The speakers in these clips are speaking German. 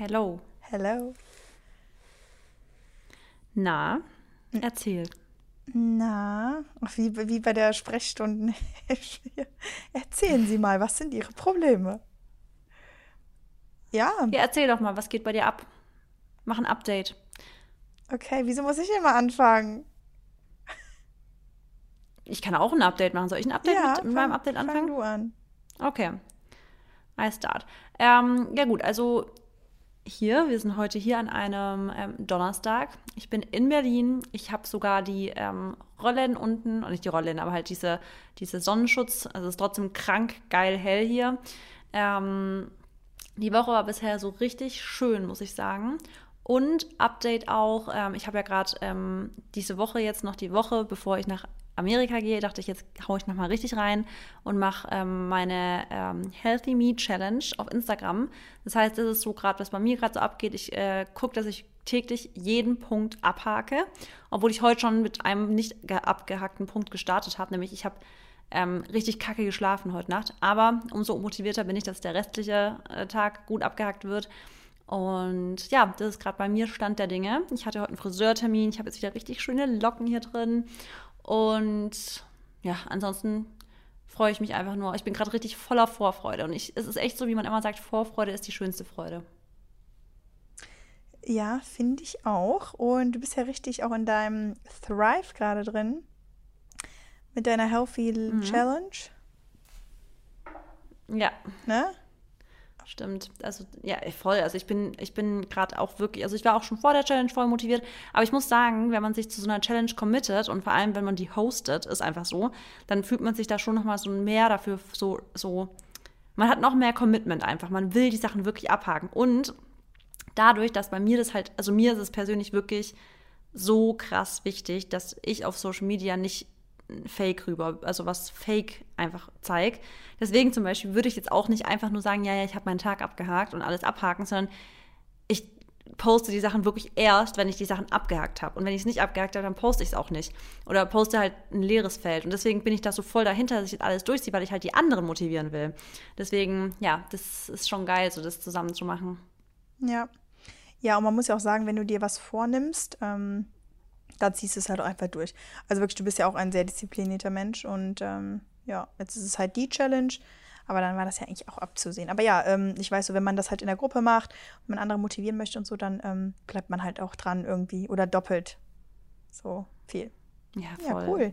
Hello. Hello. Na, erzähl. Na, wie, wie bei der Sprechstunde. Erzählen Sie mal, was sind Ihre Probleme? Ja, Ja, erzähl doch mal, was geht bei dir ab? Mach ein Update. okay, wieso muss ich immer anfangen? Ich kann auch ein Update machen. Soll ich ein Update Ja, mit, mit meinem fang- Update Fang anfangen? du an. Okay. I start. Ähm, ja gut, also hier, wir sind heute hier an einem ähm, Donnerstag. Ich bin in Berlin. Ich habe sogar die ähm, Rollen unten, und nicht die Rollen, aber halt diese, diese Sonnenschutz. Also es ist trotzdem krank geil hell hier. Ähm, die Woche war bisher so richtig schön, muss ich sagen. Und Update auch, ähm, ich habe ja gerade ähm, diese Woche jetzt noch die Woche, bevor ich nach Amerika gehe, dachte ich, jetzt haue ich nochmal richtig rein und mache ähm, meine ähm, Healthy Me Challenge auf Instagram. Das heißt, das ist so gerade, was bei mir gerade so abgeht. Ich äh, gucke, dass ich täglich jeden Punkt abhake, obwohl ich heute schon mit einem nicht ge- abgehackten Punkt gestartet habe, nämlich ich habe ähm, richtig kacke geschlafen heute Nacht. Aber umso motivierter bin ich, dass der restliche äh, Tag gut abgehackt wird. Und ja, das ist gerade bei mir Stand der Dinge. Ich hatte heute einen Friseurtermin. Ich habe jetzt wieder richtig schöne Locken hier drin. Und ja, ansonsten freue ich mich einfach nur. Ich bin gerade richtig voller Vorfreude. Und ich, es ist echt so, wie man immer sagt, Vorfreude ist die schönste Freude. Ja, finde ich auch. Und du bist ja richtig auch in deinem Thrive gerade drin. Mit deiner Healthy Mhm. Challenge. Ja, Ne? Stimmt. Also, ja, voll. Also ich bin, ich bin gerade auch wirklich, also ich war auch schon vor der Challenge voll motiviert, aber ich muss sagen, wenn man sich zu so einer Challenge committet und vor allem, wenn man die hostet, ist einfach so, dann fühlt man sich da schon nochmal so mehr dafür so, so, man hat noch mehr Commitment einfach. Man will die Sachen wirklich abhaken. Und dadurch, dass bei mir das halt, also mir ist es persönlich wirklich so krass wichtig, dass ich auf Social Media nicht Fake rüber, also was Fake einfach zeigt. Deswegen zum Beispiel würde ich jetzt auch nicht einfach nur sagen, ja, ja, ich habe meinen Tag abgehakt und alles abhaken, sondern ich poste die Sachen wirklich erst, wenn ich die Sachen abgehakt habe. Und wenn ich es nicht abgehakt habe, dann poste ich es auch nicht. Oder poste halt ein leeres Feld. Und deswegen bin ich da so voll dahinter, dass ich jetzt alles durchziehe, weil ich halt die anderen motivieren will. Deswegen, ja, das ist schon geil, so das zusammen zu machen. Ja. Ja, und man muss ja auch sagen, wenn du dir was vornimmst, ähm, dann ziehst du es halt auch einfach durch. Also wirklich, du bist ja auch ein sehr disziplinierter Mensch und ähm, ja, jetzt ist es halt die Challenge, aber dann war das ja eigentlich auch abzusehen. Aber ja, ähm, ich weiß so, wenn man das halt in der Gruppe macht und man andere motivieren möchte und so, dann ähm, bleibt man halt auch dran irgendwie oder doppelt so viel. Ja, Ja, voll. cool.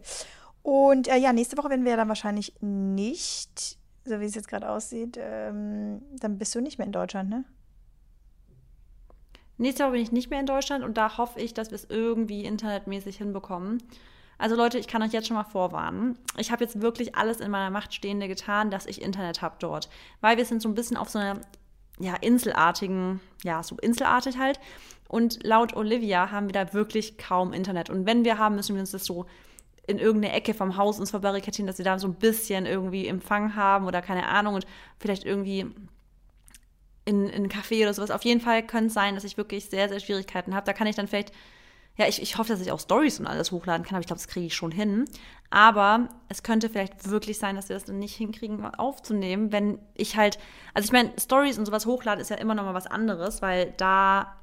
Und äh, ja, nächste Woche werden wir ja dann wahrscheinlich nicht, so wie es jetzt gerade aussieht, ähm, dann bist du nicht mehr in Deutschland, ne? Nächstes Jahr bin ich nicht mehr in Deutschland und da hoffe ich, dass wir es irgendwie internetmäßig hinbekommen. Also Leute, ich kann euch jetzt schon mal vorwarnen. Ich habe jetzt wirklich alles in meiner Macht Stehende getan, dass ich Internet habe dort. Weil wir sind so ein bisschen auf so einer ja, inselartigen, ja, so inselartig halt. Und laut Olivia haben wir da wirklich kaum Internet. Und wenn wir haben, müssen wir uns das so in irgendeine Ecke vom Haus uns verbarrikadieren, dass wir da so ein bisschen irgendwie Empfang haben oder keine Ahnung und vielleicht irgendwie in, in einen Café oder sowas. Auf jeden Fall könnte es sein, dass ich wirklich sehr, sehr Schwierigkeiten habe. Da kann ich dann vielleicht, ja, ich, ich hoffe, dass ich auch Stories und alles hochladen kann, aber ich glaube, das kriege ich schon hin. Aber es könnte vielleicht wirklich sein, dass wir das dann nicht hinkriegen, aufzunehmen, wenn ich halt, also ich meine, Stories und sowas hochladen ist ja immer noch mal was anderes, weil da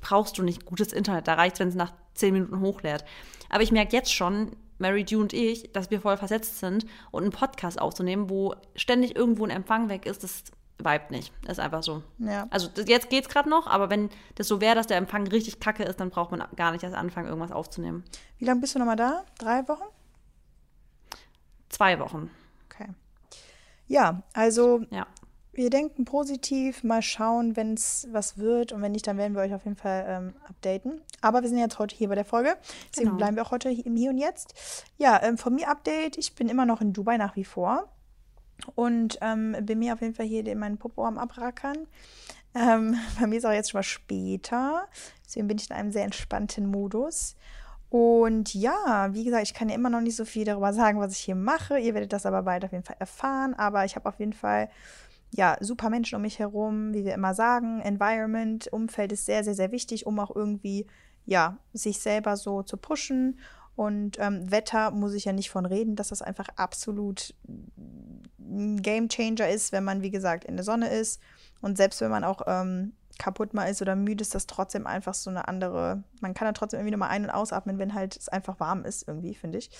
brauchst du nicht gutes Internet. Da reicht wenn es nach zehn Minuten hochlädt. Aber ich merke jetzt schon, Mary Dew und ich, dass wir voll versetzt sind und einen Podcast aufzunehmen, wo ständig irgendwo ein Empfang weg ist, das vibet nicht. Das ist einfach so. Ja. Also jetzt geht's gerade noch, aber wenn das so wäre, dass der Empfang richtig kacke ist, dann braucht man gar nicht erst anfangen, irgendwas aufzunehmen. Wie lange bist du nochmal da? Drei Wochen? Zwei Wochen. Okay. Ja, also Ja. wir denken positiv, mal schauen, wenn es was wird und wenn nicht, dann werden wir euch auf jeden Fall ähm, updaten. Aber wir sind jetzt heute hier bei der Folge, deswegen Genau. bleiben wir auch heute im Hier und Jetzt. Ja, ähm, von mir Update, ich bin immer noch in Dubai nach wie vor und ähm, bin mir auf jeden Fall hier den meinen Popo am abrackern. Ähm, bei mir ist auch jetzt schon mal später, deswegen bin ich in einem sehr entspannten Modus. Und ja, wie gesagt, ich kann ja immer noch nicht so viel darüber sagen, was ich hier mache. Ihr werdet das aber bald auf jeden Fall erfahren. Aber ich habe auf jeden Fall ja super Menschen um mich herum, wie wir immer sagen. Environment, Umfeld ist sehr, sehr, sehr wichtig, um auch irgendwie ja sich selber so zu pushen. Und ähm, Wetter muss ich ja nicht von reden, dass das einfach absolut ein Game Changer ist, wenn man, wie gesagt, in der Sonne ist. Und selbst wenn man auch ähm, kaputt mal ist oder müde ist, das trotzdem einfach so eine andere, man kann dann trotzdem irgendwie nochmal ein- und ausatmen, wenn halt es einfach warm ist irgendwie, finde ich.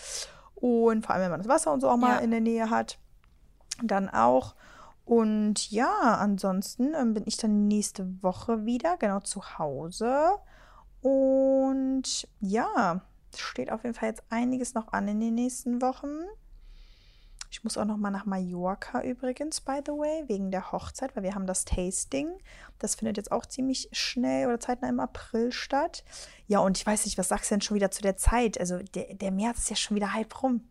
Und vor allem, wenn man das Wasser und so auch mal ja. in der Nähe hat, dann auch. Und ja, ansonsten ähm, bin ich dann nächste Woche wieder, genau zu Hause. Und ja, steht auf jeden Fall jetzt einiges noch an in den nächsten Wochen. Ich muss auch noch mal nach Mallorca übrigens, by the way, wegen der Hochzeit, weil wir haben das Tasting. Das findet jetzt auch ziemlich schnell oder zeitnah im April statt. Ja, und ich weiß nicht, was sagst du denn schon wieder zu der Zeit? Also der, der März ist ja schon wieder halb rum.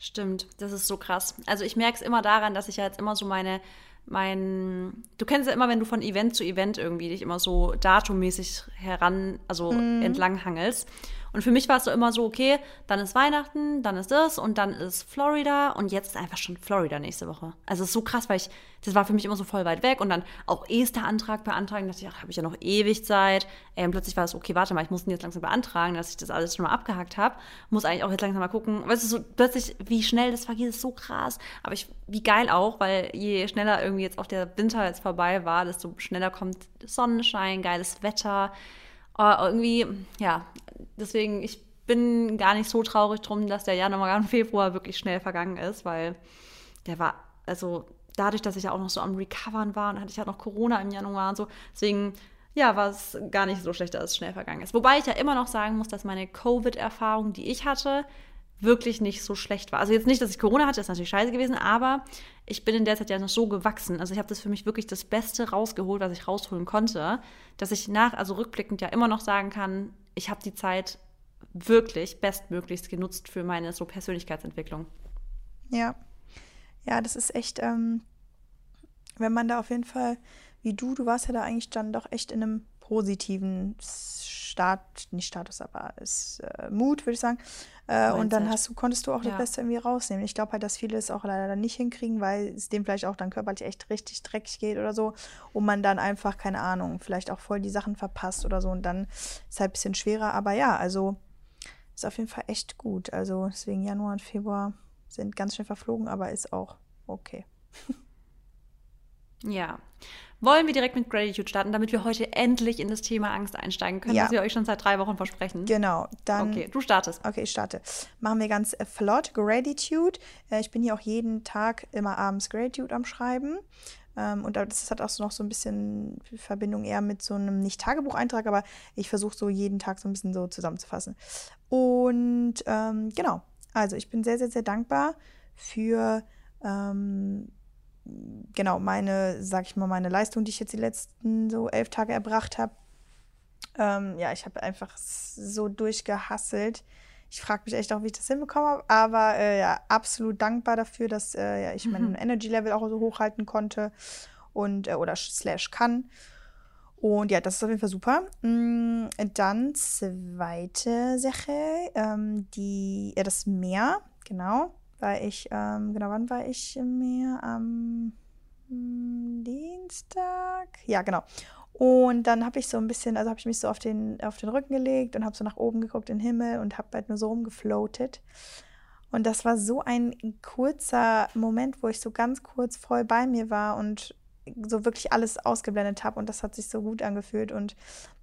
Stimmt, das ist so krass. Also ich merke es immer daran, dass ich ja jetzt immer so meine mein, du kennst ja immer, wenn du von Event zu Event irgendwie dich immer so datummäßig heran, also mm. entlang hangelst. Und für mich war es so immer so, okay, dann ist Weihnachten, dann ist das und dann ist Florida und jetzt ist einfach schon Florida nächste Woche. Also es ist so krass, weil ich, das war für mich immer so voll weit weg und dann auch Ester-Antrag beantragen, dachte ich, ach, habe ich ja noch ewig Zeit. Ey, und plötzlich war es, okay, warte mal, ich muss den jetzt langsam beantragen, dass ich das alles schon mal abgehakt habe. Muss eigentlich auch jetzt langsam mal gucken. Weißt du, so plötzlich, wie schnell das vergeht, ist so krass. Aber ich, wie geil auch, weil je schneller irgendwie jetzt auch der Winter jetzt vorbei war, desto schneller kommt Sonnenschein, geiles Wetter. Aber irgendwie, ja, deswegen, ich bin gar nicht so traurig drum, dass der Januar und Februar wirklich schnell vergangen ist, weil der war, also dadurch, dass ich ja auch noch so am Recovern war und hatte ich ja noch Corona im Januar und so, deswegen, ja, war es gar nicht so schlecht, dass es schnell vergangen ist. Wobei ich ja immer noch sagen muss, dass meine Covid-Erfahrung, die ich hatte, wirklich nicht so schlecht war. Also jetzt nicht, dass ich Corona hatte, das ist natürlich scheiße gewesen, aber ich bin in der Zeit ja noch so gewachsen. Also ich habe das für mich wirklich das Beste rausgeholt, was ich rausholen konnte, dass ich nach, also rückblickend ja immer noch sagen kann, ich habe die Zeit wirklich bestmöglichst genutzt für meine so Persönlichkeitsentwicklung. Ja. Ja, das ist echt, ähm, wenn man da auf jeden Fall, wie du, du warst ja da eigentlich dann doch echt in einem positiven Start, nicht Status, aber ist, äh, Mut, würde ich sagen. Äh, und dann hast du, konntest du auch ja. das Beste irgendwie rausnehmen. Ich glaube halt, dass viele es auch leider dann nicht hinkriegen, weil es dem vielleicht auch dann körperlich echt richtig dreckig geht oder so. Und man dann einfach, keine Ahnung, vielleicht auch voll die Sachen verpasst oder so. Und dann ist es halt ein bisschen schwerer. Aber ja, also ist auf jeden Fall echt gut. Also deswegen Januar und Februar sind ganz schnell verflogen, aber ist auch okay. ja wollen wir direkt mit Gratitude starten, damit wir heute endlich in das Thema Angst einsteigen können, ja. was wir euch schon seit drei Wochen versprechen. Genau, dann. Okay, du startest. Okay, ich starte. Machen wir ganz äh, flott. Gratitude. Äh, ich bin hier auch jeden Tag immer abends Gratitude am Schreiben. Ähm, und das hat auch so noch so ein bisschen Verbindung eher mit so einem nicht Tagebucheintrag, aber ich versuche so jeden Tag so ein bisschen so zusammenzufassen. Und ähm, genau, also ich bin sehr, sehr, sehr dankbar für ähm, genau, meine, sag ich mal, meine Leistung, die ich jetzt die letzten so elf Tage erbracht habe. Ähm, ja, ich habe einfach so durchgehasselt. Ich frage mich echt auch, wie ich das hinbekommen habe, aber äh, ja, absolut dankbar dafür, dass äh, ja, ich mhm. mein Energy-Level auch so hochhalten konnte und äh, oder slash kann. Und ja, das ist auf jeden Fall super. Mm, dann zweite Sache, ähm, die, ja, das Meer, genau war ich, ähm, genau, wann war ich im? Am hm, Dienstag? Ja, genau. Und dann habe ich so ein bisschen, also habe ich mich so auf den, auf den Rücken gelegt und habe so nach oben geguckt in den Himmel und habe halt nur so rumgefloatet. Und das war so ein kurzer Moment, wo ich so ganz kurz voll bei mir war und so wirklich alles ausgeblendet habe und das hat sich so gut angefühlt und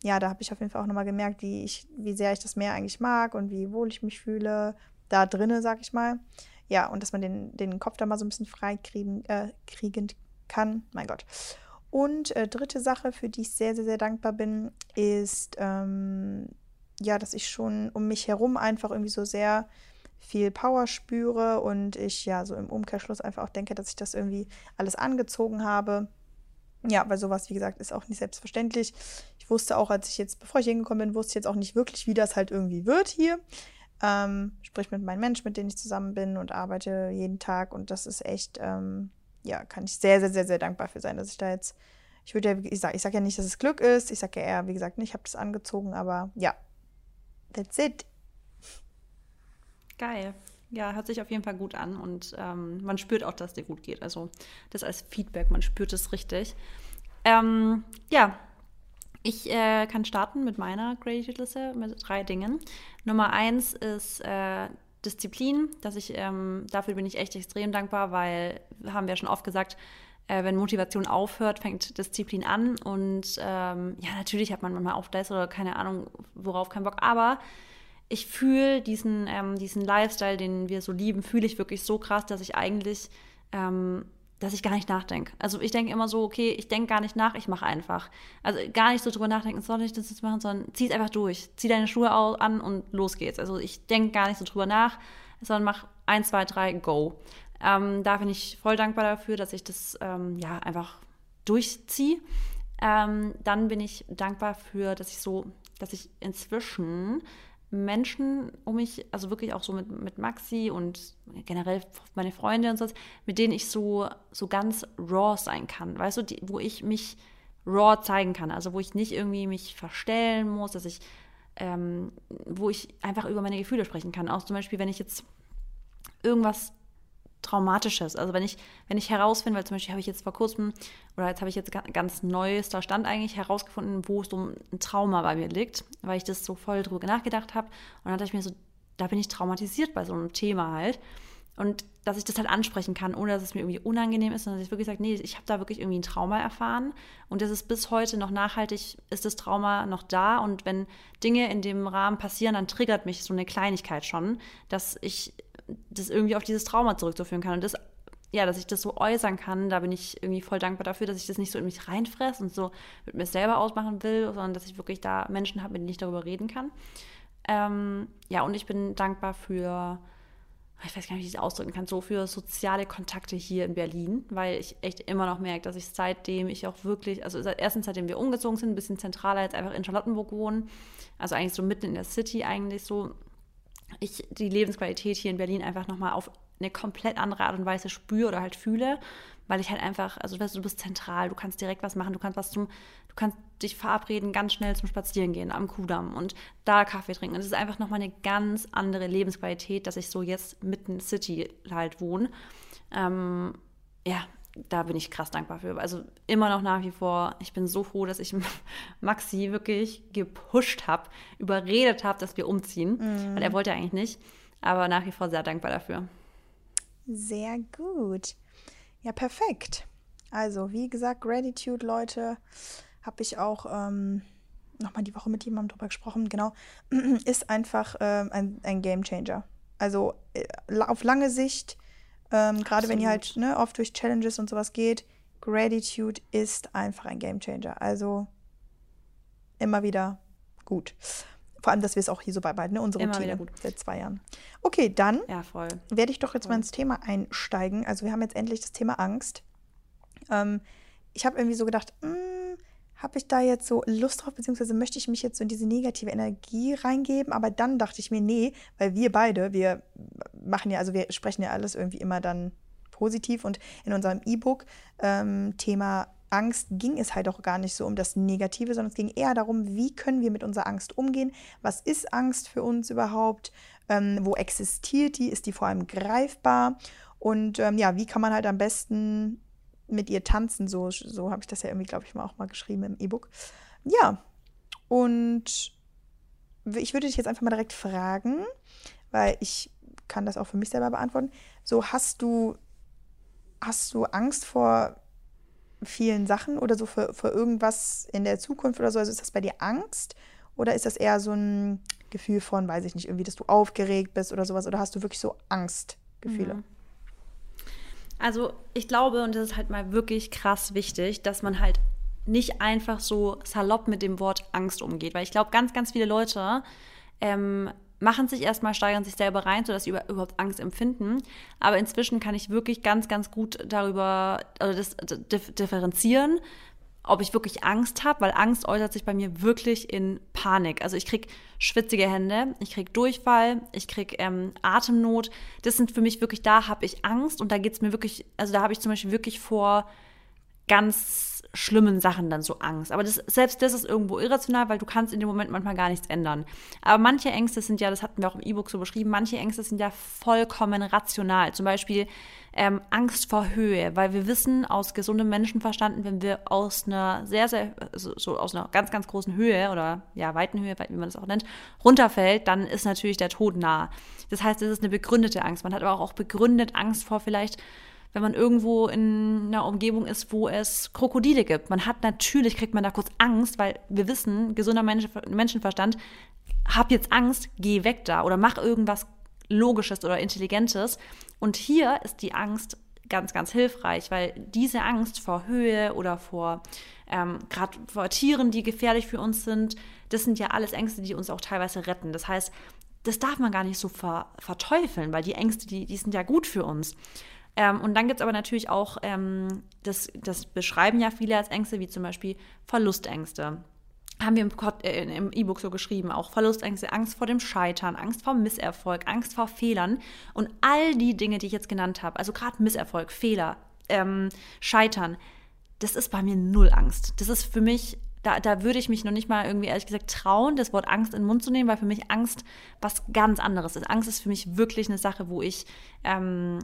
ja, da habe ich auf jeden Fall auch nochmal gemerkt, wie ich, wie sehr ich das Meer eigentlich mag und wie wohl ich mich fühle, da drinnen, sag ich mal ja, und dass man den, den Kopf da mal so ein bisschen frei kriegen, äh, kriegen kann. Mein Gott. Und äh, dritte Sache, für die ich sehr, sehr, sehr dankbar bin, ist, ähm, ja, dass ich schon um mich herum einfach irgendwie so sehr viel Power spüre und ich ja so im Umkehrschluss einfach auch denke, dass ich das irgendwie alles angezogen habe. Ja, weil sowas, wie gesagt, ist auch nicht selbstverständlich. Ich wusste auch, als ich jetzt, bevor ich hingekommen bin, wusste ich jetzt auch nicht wirklich, wie das halt irgendwie wird hier. Ähm, sprich mit meinen Menschen, mit denen ich zusammen bin und arbeite jeden Tag. Und das ist echt, ähm, ja, kann ich sehr, sehr, sehr, sehr dankbar für sein, dass ich da jetzt, ich würde ja, ich sage ich sag ja nicht, dass es Glück ist. Ich sage ja eher, wie gesagt, nicht, ich habe das angezogen, aber ja, that's it. Geil. Ja, hört sich auf jeden Fall gut an und ähm, man spürt auch, dass dir gut geht. Also das als Feedback, man spürt es richtig. Ähm, ja, ich äh, kann starten mit meiner Gratitude-Liste mit drei Dingen. Nummer eins ist äh, Disziplin, dass ich, ähm, dafür bin ich echt extrem dankbar, weil, haben wir schon oft gesagt, äh, wenn Motivation aufhört, fängt Disziplin an. Und ähm, ja, natürlich hat man manchmal auf das oder keine Ahnung, worauf keinen Bock. Aber ich fühle diesen, ähm, diesen Lifestyle, den wir so lieben, fühle ich wirklich so krass, dass ich eigentlich, ähm, dass ich gar nicht nachdenke. Also ich denke immer so, okay, ich denke gar nicht nach, ich mache einfach. Also gar nicht so drüber nachdenken, soll ich das jetzt machen, sondern zieh es einfach durch. Zieh deine Schuhe an und los geht's. Also ich denke gar nicht so drüber nach, sondern mach eins, zwei, drei, go. Ähm, da bin ich voll dankbar dafür, dass ich das ähm, ja einfach durchziehe. Ähm, dann bin ich dankbar für, dass ich so, dass ich inzwischen Menschen um mich, also wirklich auch so mit, mit Maxi und generell meine Freunde und so, mit denen ich so, so ganz raw sein kann. Weißt du, die, wo ich mich raw zeigen kann. Also wo ich nicht irgendwie mich verstellen muss, dass ich, ähm, wo ich einfach über meine Gefühle sprechen kann. Auch zum Beispiel, wenn ich jetzt irgendwas Traumatisches. Also wenn ich, wenn ich herausfinde, weil zum Beispiel habe ich jetzt vor kurzem, oder jetzt habe ich jetzt ganz neuester Stand eigentlich herausgefunden, wo so ein Trauma bei mir liegt, weil ich das so voll drüber nachgedacht habe. Und dann dachte ich mir so, da bin ich traumatisiert bei so einem Thema halt. Und dass ich das halt ansprechen kann, ohne dass es mir irgendwie unangenehm ist, sondern dass ich wirklich sage, nee, ich habe da wirklich irgendwie ein Trauma erfahren und das ist bis heute noch nachhaltig, ist das Trauma noch da und wenn Dinge in dem Rahmen passieren, dann triggert mich so eine Kleinigkeit schon, dass ich das irgendwie auf dieses Trauma zurückzuführen kann. Und das, ja, dass ich das so äußern kann, da bin ich irgendwie voll dankbar dafür, dass ich das nicht so in mich reinfresse und so mit mir selber ausmachen will, sondern dass ich wirklich da Menschen habe, mit denen ich darüber reden kann. Ähm, ja, und ich bin dankbar für, ich weiß gar nicht, wie ich das ausdrücken kann, so für soziale Kontakte hier in Berlin, weil ich echt immer noch merke, dass ich seitdem ich auch wirklich, also erstens seitdem wir umgezogen sind, ein bisschen zentraler jetzt einfach in Charlottenburg wohnen, also eigentlich so mitten in der City eigentlich so, ich die Lebensqualität hier in Berlin einfach nochmal auf eine komplett andere Art und Weise spüre oder halt fühle, weil ich halt einfach, also weißt du, du bist zentral, du kannst direkt was machen, du kannst was zum, du kannst dich verabreden, ganz schnell zum Spazieren gehen am Kudamm und da Kaffee trinken. Und es ist einfach nochmal eine ganz andere Lebensqualität, dass ich so jetzt mitten City halt wohne. Ähm, ja, da bin ich krass dankbar für. Also immer noch nach wie vor, ich bin so froh, dass ich Maxi wirklich gepusht habe, überredet habe, dass wir umziehen, mm. weil er wollte eigentlich nicht. Aber nach wie vor sehr dankbar dafür. Sehr gut. Ja, perfekt. Also, wie gesagt, Gratitude, Leute, habe ich auch ähm, nochmal die Woche mit jemandem drüber gesprochen. Genau, ist einfach ähm, ein, ein Game Changer. Also äh, auf lange Sicht ähm, Gerade wenn ihr halt ne, oft durch Challenges und sowas geht. Gratitude ist einfach ein Game Changer. Also immer wieder gut. Vor allem, dass wir es auch hier so beibehalten, ne? unsere immer Routine gut. seit zwei Jahren. Okay, dann ja, werde ich doch jetzt voll. mal ins Thema einsteigen. Also wir haben jetzt endlich das Thema Angst. Ähm, ich habe irgendwie so gedacht, mh, hm, habe ich da jetzt so Lust drauf, beziehungsweise möchte ich mich jetzt so in diese negative Energie reingeben. Aber dann dachte ich mir, nee, weil wir beide, wir machen ja, also wir sprechen ja alles irgendwie immer dann positiv. Und in unserem E-Book ähm, Thema Angst ging es halt auch gar nicht so um das Negative, sondern es ging eher darum, wie können wir mit unserer Angst umgehen? Was ist Angst für uns überhaupt? Ähm, wo existiert die? Ist die vor allem greifbar? Und ähm, ja, wie kann man halt am besten mit ihr tanzen. So, so habe ich das ja irgendwie, glaube ich, mal auch mal geschrieben im E-Book. Ja, und ich würde dich jetzt einfach mal direkt fragen, weil ich kann das auch für mich selber beantworten. So, hast du, hast du Angst vor vielen Sachen oder so für, für irgendwas in der Zukunft oder so? Also ist das bei dir Angst oder ist das eher so ein Gefühl von, weiß ich nicht, irgendwie, dass du aufgeregt bist oder sowas? Oder hast du wirklich so Angstgefühle? Mhm. Also ich glaube, und das ist halt mal wirklich krass wichtig, dass man halt nicht einfach so salopp mit dem Wort Angst umgeht. Weil ich glaube, ganz, ganz viele Leute ähm, machen sich erstmal, steigern sich selber rein, sodass sie überhaupt Angst empfinden. Aber inzwischen kann ich wirklich ganz, ganz gut darüber, also das differenzieren, ob ich wirklich Angst habe, weil Angst äußert sich bei mir wirklich in Panik. Also ich kriege schwitzige Hände, ich kriege Durchfall, ich kriege ähm, Atemnot. Das sind für mich wirklich, da habe ich Angst und da geht es mir wirklich, also da habe ich zum Beispiel wirklich vor ganz schlimmen Sachen dann so Angst. Aber das, selbst das ist irgendwo irrational, weil du kannst in dem Moment manchmal gar nichts ändern. Aber manche Ängste sind ja, das hatten wir auch im E-Book so beschrieben, manche Ängste sind ja vollkommen rational. Zum Beispiel ähm, Angst vor Höhe, weil wir wissen aus gesundem Menschenverstand, wenn wir aus einer sehr, sehr, also so aus einer ganz, ganz großen Höhe oder ja, weiten Höhe, wie man das auch nennt, runterfällt, dann ist natürlich der Tod nah. Das heißt, es ist eine begründete Angst. Man hat aber auch begründet Angst vor vielleicht wenn man irgendwo in einer Umgebung ist, wo es Krokodile gibt. Man hat natürlich, kriegt man da kurz Angst, weil wir wissen, gesunder Menschenverstand, hab jetzt Angst, geh weg da oder mach irgendwas Logisches oder Intelligentes. Und hier ist die Angst ganz, ganz hilfreich, weil diese Angst vor Höhe oder vor ähm, gerade vor Tieren, die gefährlich für uns sind, das sind ja alles Ängste, die uns auch teilweise retten. Das heißt, das darf man gar nicht so ver verteufeln, weil die Ängste, die, die sind ja gut für uns. Ähm, und dann gibt es aber natürlich auch, ähm, das, das beschreiben ja viele als Ängste, wie zum Beispiel Verlustängste. Haben wir im, äh, im E-Book so geschrieben, auch Verlustängste, Angst vor dem Scheitern, Angst vor Misserfolg, Angst vor Fehlern und all die Dinge, die ich jetzt genannt habe, also gerade Misserfolg, Fehler, ähm, Scheitern, das ist bei mir null Angst. Das ist für mich da, da würde ich mich noch nicht mal irgendwie ehrlich gesagt trauen, das Wort Angst in den Mund zu nehmen, weil für mich Angst was ganz anderes ist. Angst ist für mich wirklich eine Sache, wo ich, ähm,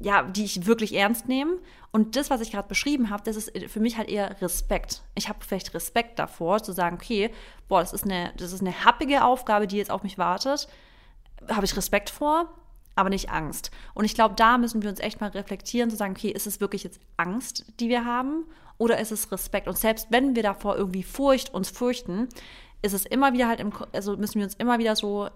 ja, die ich wirklich ernst nehme. Und das, was ich gerade beschrieben habe, das ist für mich halt eher Respekt. Ich habe vielleicht Respekt davor, zu sagen, okay, boah, das ist eine, das ist eine happige Aufgabe, die jetzt auf mich wartet. Habe ich Respekt vor, aber nicht Angst. Und ich glaube, da müssen wir uns echt mal reflektieren, zu sagen, okay, ist es wirklich jetzt Angst, die wir haben? oder ist es Respekt? Und selbst wenn wir davor irgendwie Furcht uns fürchten, ist es immer wieder halt im, also müssen wir uns immer wieder so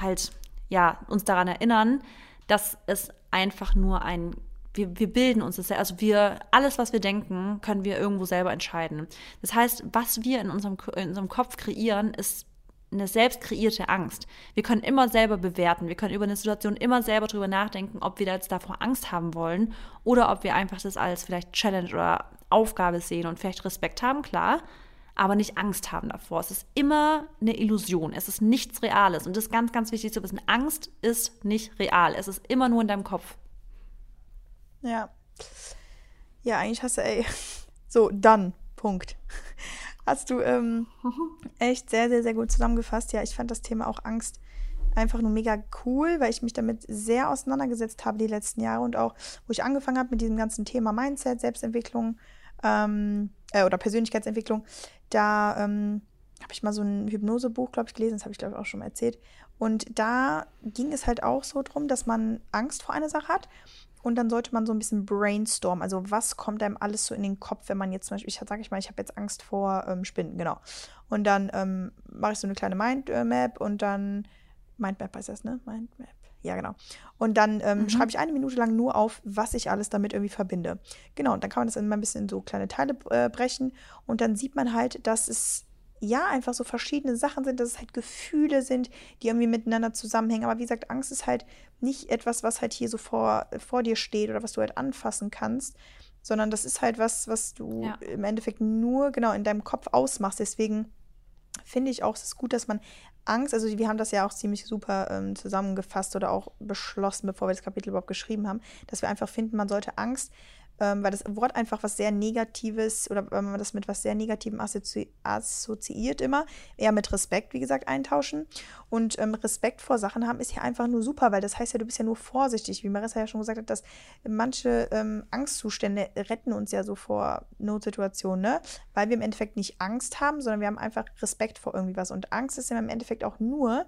halt, ja, uns daran erinnern, dass es einfach nur ein, wir, wir bilden uns das, also wir, alles, was wir denken, können wir irgendwo selber entscheiden. Das heißt, was wir in unserem, in unserem Kopf kreieren, ist eine selbst kreierte Angst. Wir können immer selber bewerten. Wir können über eine Situation immer selber drüber nachdenken, ob wir jetzt davor Angst haben wollen oder ob wir einfach das als vielleicht Challenge oder Aufgabe sehen und vielleicht Respekt haben, klar, aber nicht Angst haben davor. Es ist immer eine Illusion. Es ist nichts Reales. Und das ist ganz, ganz wichtig zu wissen. Angst ist nicht real. Es ist immer nur in deinem Kopf. Ja. Ja, eigentlich hast du, ey. So, dann. Punkt. Hast du ähm, echt sehr, sehr, sehr gut zusammengefasst. Ja, ich fand das Thema auch Angst einfach nur mega cool, weil ich mich damit sehr auseinandergesetzt habe die letzten Jahre und auch, wo ich angefangen habe mit diesem ganzen Thema Mindset, Selbstentwicklung ähm, äh, oder Persönlichkeitsentwicklung, da ähm, habe ich mal so ein Hypnosebuch, glaube ich, gelesen, das habe ich, glaube ich, auch schon mal erzählt. Und da ging es halt auch so drum, dass man Angst vor einer Sache hat und dann sollte man so ein bisschen brainstormen. Also was kommt einem alles so in den Kopf, wenn man jetzt zum Beispiel, ich sage ich mal, ich habe jetzt Angst vor ähm, Spinnen, genau. Und dann ähm, mache ich so eine kleine Mindmap und dann, Mindmap heißt das, ne? Mindmap. Ja, genau. Und dann ähm, mhm. schreibe ich eine Minute lang nur auf, was ich alles damit irgendwie verbinde. Genau, und dann kann man das immer ein bisschen in so kleine Teile äh, brechen und dann sieht man halt, dass es ja, einfach so verschiedene Sachen sind, dass es halt Gefühle sind, die irgendwie miteinander zusammenhängen. Aber wie gesagt, Angst ist halt nicht etwas, was halt hier so vor, vor dir steht oder was du halt anfassen kannst, sondern das ist halt was, was du ja. im Endeffekt nur genau in deinem Kopf ausmachst. Deswegen finde ich auch, es ist gut, dass man Angst, also wir haben das ja auch ziemlich super ähm, zusammengefasst oder auch beschlossen, bevor wir das Kapitel überhaupt geschrieben haben, dass wir einfach finden, man sollte Angst ähm, weil das Wort einfach was sehr Negatives oder wenn man das mit was sehr Negativem assozi assoziiert immer, eher mit Respekt, wie gesagt, eintauschen. Und ähm, Respekt vor Sachen haben ist ja einfach nur super, weil das heißt ja, du bist ja nur vorsichtig, wie Marissa ja schon gesagt hat, dass manche ähm, Angstzustände retten uns ja so vor Notsituationen, ne? weil wir im Endeffekt nicht Angst haben, sondern wir haben einfach Respekt vor irgendwie was. Und Angst ist ja im Endeffekt auch nur,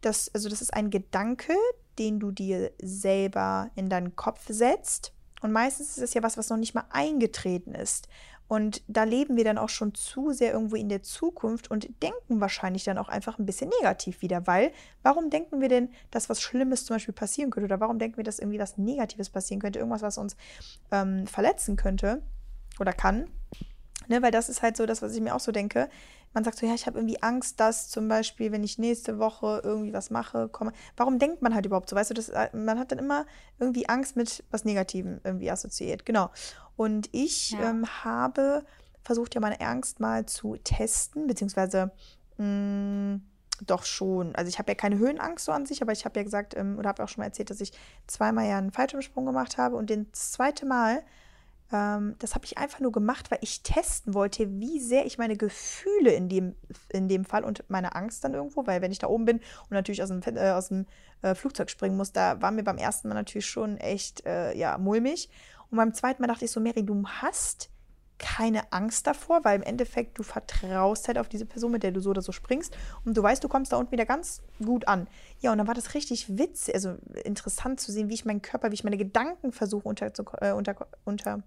das, also das ist ein Gedanke, den du dir selber in deinen Kopf setzt und meistens ist es ja was, was noch nicht mal eingetreten ist. Und da leben wir dann auch schon zu sehr irgendwo in der Zukunft und denken wahrscheinlich dann auch einfach ein bisschen negativ wieder, weil warum denken wir denn, dass was Schlimmes zum Beispiel passieren könnte oder warum denken wir, dass irgendwie was Negatives passieren könnte, irgendwas, was uns ähm, verletzen könnte oder kann? Ne, weil das ist halt so das, was ich mir auch so denke man sagt so, ja, ich habe irgendwie Angst, dass zum Beispiel, wenn ich nächste Woche irgendwie was mache, komme. Warum denkt man halt überhaupt so? Weißt du, das, äh, man hat dann immer irgendwie Angst mit was Negativem irgendwie assoziiert. Genau. Und ich ja. ähm, habe versucht, ja meine Angst mal zu testen, beziehungsweise mh, mm, doch schon. Also ich habe ja keine Höhenangst so an sich, aber ich habe ja gesagt, ähm, oder habe auch schon mal erzählt, dass ich zweimal ja einen Fallschirmsprung gemacht habe und das zweite Mal das habe ich einfach nur gemacht, weil ich testen wollte, wie sehr ich meine Gefühle in dem, in dem Fall und meine Angst dann irgendwo, weil wenn ich da oben bin und natürlich aus dem, äh, aus dem äh, Flugzeug springen muss, da war mir beim ersten Mal natürlich schon echt, äh, ja, mulmig. Und beim zweiten Mal dachte ich so, Mary, du hast keine Angst davor, weil im Endeffekt du vertraust halt auf diese Person, mit der du so oder so springst und du weißt, du kommst da unten wieder ganz gut an. Ja, und dann war das richtig witzig, also interessant zu sehen, wie ich meinen Körper, wie ich meine Gedanken versuche unter, äh, unter, unter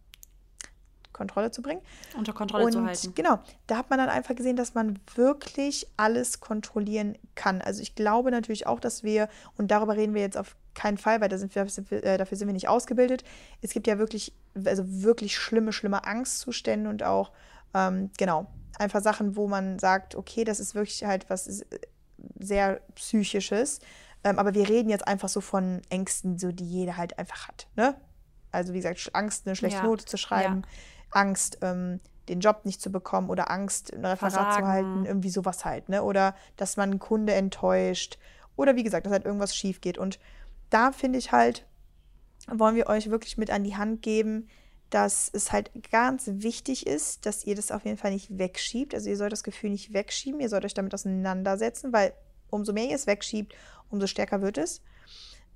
Kontrolle zu bringen. Unter Kontrolle und zu halten. Genau, da hat man dann einfach gesehen, dass man wirklich alles kontrollieren kann. Also ich glaube natürlich auch, dass wir, und darüber reden wir jetzt auf keinen Fall, weil da sind wir, äh, dafür sind wir nicht ausgebildet. Es gibt ja wirklich, also wirklich schlimme, schlimme Angstzustände und auch, ähm, genau, einfach Sachen, wo man sagt, okay, das ist wirklich halt was äh, sehr Psychisches. Ähm, aber wir reden jetzt einfach so von Ängsten, so die jeder halt einfach hat. Ne? Also wie gesagt, Angst, eine schlechte ja. Note zu schreiben. Angst, ähm, den Job nicht zu bekommen oder Angst, ein Referat Versagen. zu halten, irgendwie sowas halt, ne? Oder dass man einen Kunde enttäuscht oder wie gesagt, dass halt irgendwas schief geht. Und da finde ich halt, wollen wir euch wirklich mit an die Hand geben, dass es halt ganz wichtig ist, dass ihr das auf jeden Fall nicht wegschiebt. Also ihr sollt das Gefühl nicht wegschieben, ihr sollt euch damit auseinandersetzen, weil umso mehr ihr es wegschiebt, umso stärker wird es.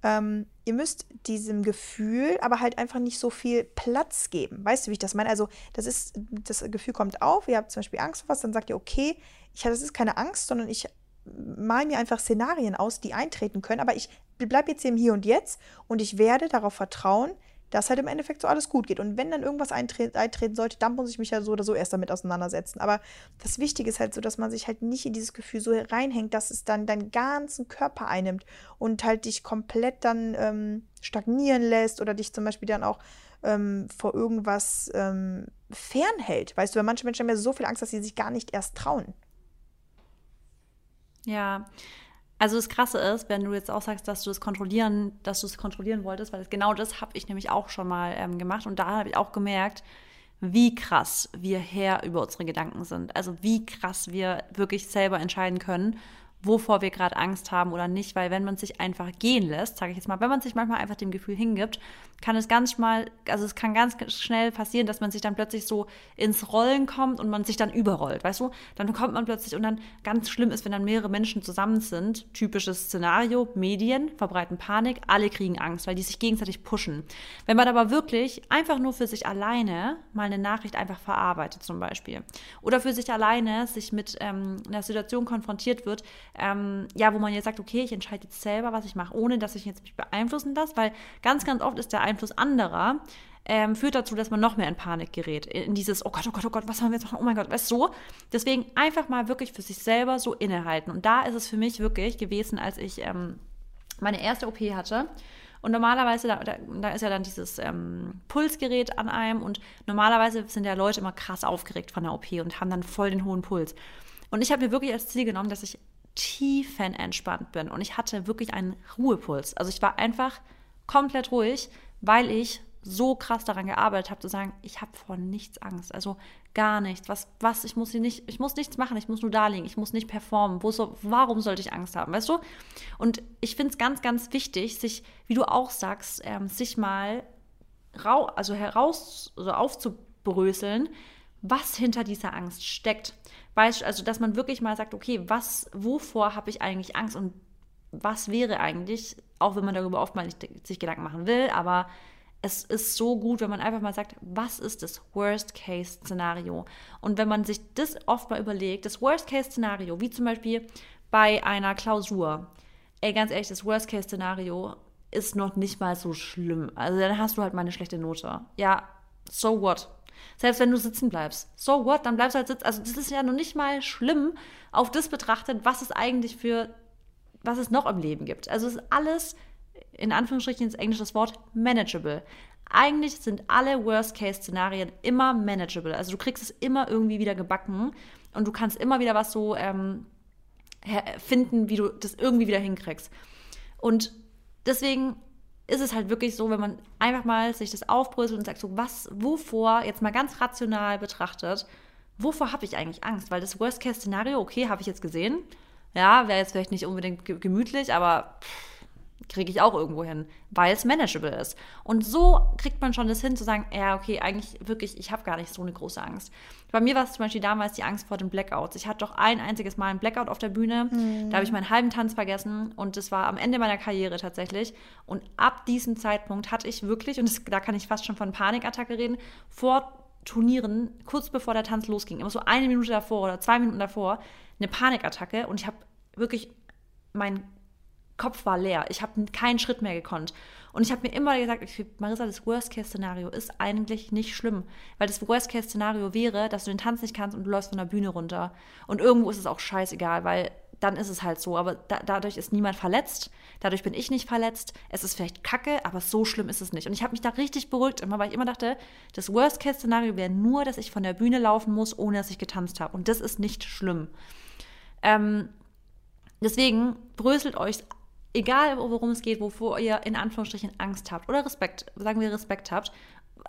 Ähm, ihr müsst diesem Gefühl aber halt einfach nicht so viel Platz geben. Weißt du, wie ich das meine? Also, das ist, das Gefühl kommt auf, ihr habt zum Beispiel Angst vor was, dann sagt ihr, okay, ich, das ist keine Angst, sondern ich mal mir einfach Szenarien aus, die eintreten können, aber ich bleibe jetzt im Hier und Jetzt und ich werde darauf vertrauen, dass halt im Endeffekt so alles gut geht. Und wenn dann irgendwas eintre eintreten sollte, dann muss ich mich ja so oder so erst damit auseinandersetzen. Aber das Wichtige ist halt so, dass man sich halt nicht in dieses Gefühl so reinhängt, dass es dann deinen ganzen Körper einnimmt und halt dich komplett dann ähm, stagnieren lässt oder dich zum Beispiel dann auch ähm, vor irgendwas ähm, fernhält. Weißt du, weil manche Menschen haben ja so viel Angst, dass sie sich gar nicht erst trauen. Ja, also das Krasse ist, wenn du jetzt auch sagst, dass du es kontrollieren, dass du es kontrollieren wolltest, weil genau das habe ich nämlich auch schon mal ähm, gemacht und da habe ich auch gemerkt, wie krass wir Herr über unsere Gedanken sind. Also wie krass wir wirklich selber entscheiden können, wovor wir gerade Angst haben oder nicht, weil wenn man sich einfach gehen lässt, sage ich jetzt mal, wenn man sich manchmal einfach dem Gefühl hingibt, kann es ganz mal, also es kann ganz schnell passieren, dass man sich dann plötzlich so ins Rollen kommt und man sich dann überrollt, weißt du? Dann kommt man plötzlich und dann ganz schlimm ist, wenn dann mehrere Menschen zusammen sind, typisches Szenario, Medien verbreiten Panik, alle kriegen Angst, weil die sich gegenseitig pushen. Wenn man aber wirklich einfach nur für sich alleine mal eine Nachricht einfach verarbeitet zum Beispiel oder für sich alleine sich mit ähm, einer Situation konfrontiert wird, ähm, ja, wo man jetzt sagt, okay, ich entscheide jetzt selber, was ich mache, ohne dass ich jetzt mich beeinflussen lasse, weil ganz, ganz oft ist der Einfluss anderer ähm, führt dazu, dass man noch mehr in Panik gerät. In dieses, oh Gott, oh Gott, oh Gott, was haben wir jetzt machen? Oh mein Gott, weißt du? So. Deswegen einfach mal wirklich für sich selber so innehalten. Und da ist es für mich wirklich gewesen, als ich ähm, meine erste OP hatte. Und normalerweise, da, da, ist ja dann dieses ähm, Pulsgerät an einem und normalerweise sind ja Leute immer krass aufgeregt von der OP und haben dann voll den hohen Puls. Und ich habe mir wirklich als Ziel genommen, dass ich tiefenentspannt bin und ich hatte wirklich einen Ruhepuls. Also ich war einfach komplett ruhig, weil ich so krass daran gearbeitet habe, zu sagen, ich habe vor nichts Angst. Also gar nichts. Was, was, ich muss hier nicht, ich muss nichts machen, ich muss nur da liegen, ich muss nicht performen. Wo so, warum sollte ich Angst haben, weißt du? Und ich finde es ganz, ganz wichtig, sich, wie du auch sagst, ähm, sich mal rau also heraus, also aufzubröseln, was hinter dieser Angst steckt. Weißt also, dass man wirklich mal sagt, okay, was, wovor habe ich eigentlich Angst und was wäre eigentlich, auch wenn man darüber oft mal nicht sich Gedanken machen will, aber es ist so gut, wenn man einfach mal sagt, was ist das Worst-Case-Szenario? Und wenn man sich das oft mal überlegt, das Worst-Case-Szenario, wie zum Beispiel bei einer Klausur, ey, ganz ehrlich, das Worst-Case-Szenario ist noch nicht mal so schlimm. Also dann hast du halt mal eine schlechte Note. Ja, so what? Selbst wenn du sitzen bleibst. So what? Dann bleibst du halt sitzen. Also das ist ja noch nicht mal schlimm, auf das betrachtet, was es eigentlich für, was es noch im Leben gibt. Also es ist alles, in Anführungsstrichen ins englische Wort, manageable. Eigentlich sind alle Worst-Case-Szenarien immer manageable. Also du kriegst es immer irgendwie wieder gebacken und du kannst immer wieder was so ähm, finden, wie du das irgendwie wieder hinkriegst. Und deswegen ist es halt wirklich so, wenn man einfach mal sich das aufbröselt und sagt, so was, wovor, jetzt mal ganz rational betrachtet, wovor habe ich eigentlich Angst? Weil das Worst-Case-Szenario, okay, habe ich jetzt gesehen. Ja, wäre jetzt vielleicht nicht unbedingt gemütlich, aber pff, kriege ich auch irgendwo hin, weil es manageable ist. Und so kriegt man schon das hin zu sagen, ja, okay, eigentlich wirklich, ich habe gar nicht so eine große Angst. Bei mir war es zum Beispiel damals die Angst vor den Blackouts. Ich hatte doch ein einziges Mal einen Blackout auf der Bühne. Mhm. Da habe ich meinen halben Tanz vergessen und das war am Ende meiner Karriere tatsächlich. Und ab diesem Zeitpunkt hatte ich wirklich, und das, da kann ich fast schon von Panikattacke reden, vor Turnieren, kurz bevor der Tanz losging, immer so eine Minute davor oder zwei Minuten davor, eine Panikattacke und ich habe wirklich, mein Kopf war leer. Ich habe keinen Schritt mehr gekonnt. Und ich habe mir immer gesagt, Marissa, das Worst-Case-Szenario ist eigentlich nicht schlimm. Weil das Worst-Case-Szenario wäre, dass du den Tanz nicht kannst und du läufst von der Bühne runter. Und irgendwo ist es auch scheißegal, weil dann ist es halt so. Aber da, dadurch ist niemand verletzt. Dadurch bin ich nicht verletzt. Es ist vielleicht kacke, aber so schlimm ist es nicht. Und ich habe mich da richtig beruhigt immer, weil ich immer dachte, das Worst-Case-Szenario wäre nur, dass ich von der Bühne laufen muss, ohne dass ich getanzt habe. Und das ist nicht schlimm. Ähm, deswegen bröselt euch, egal worum es geht, wovor ihr in Anführungsstrichen Angst habt oder Respekt, sagen wir Respekt habt,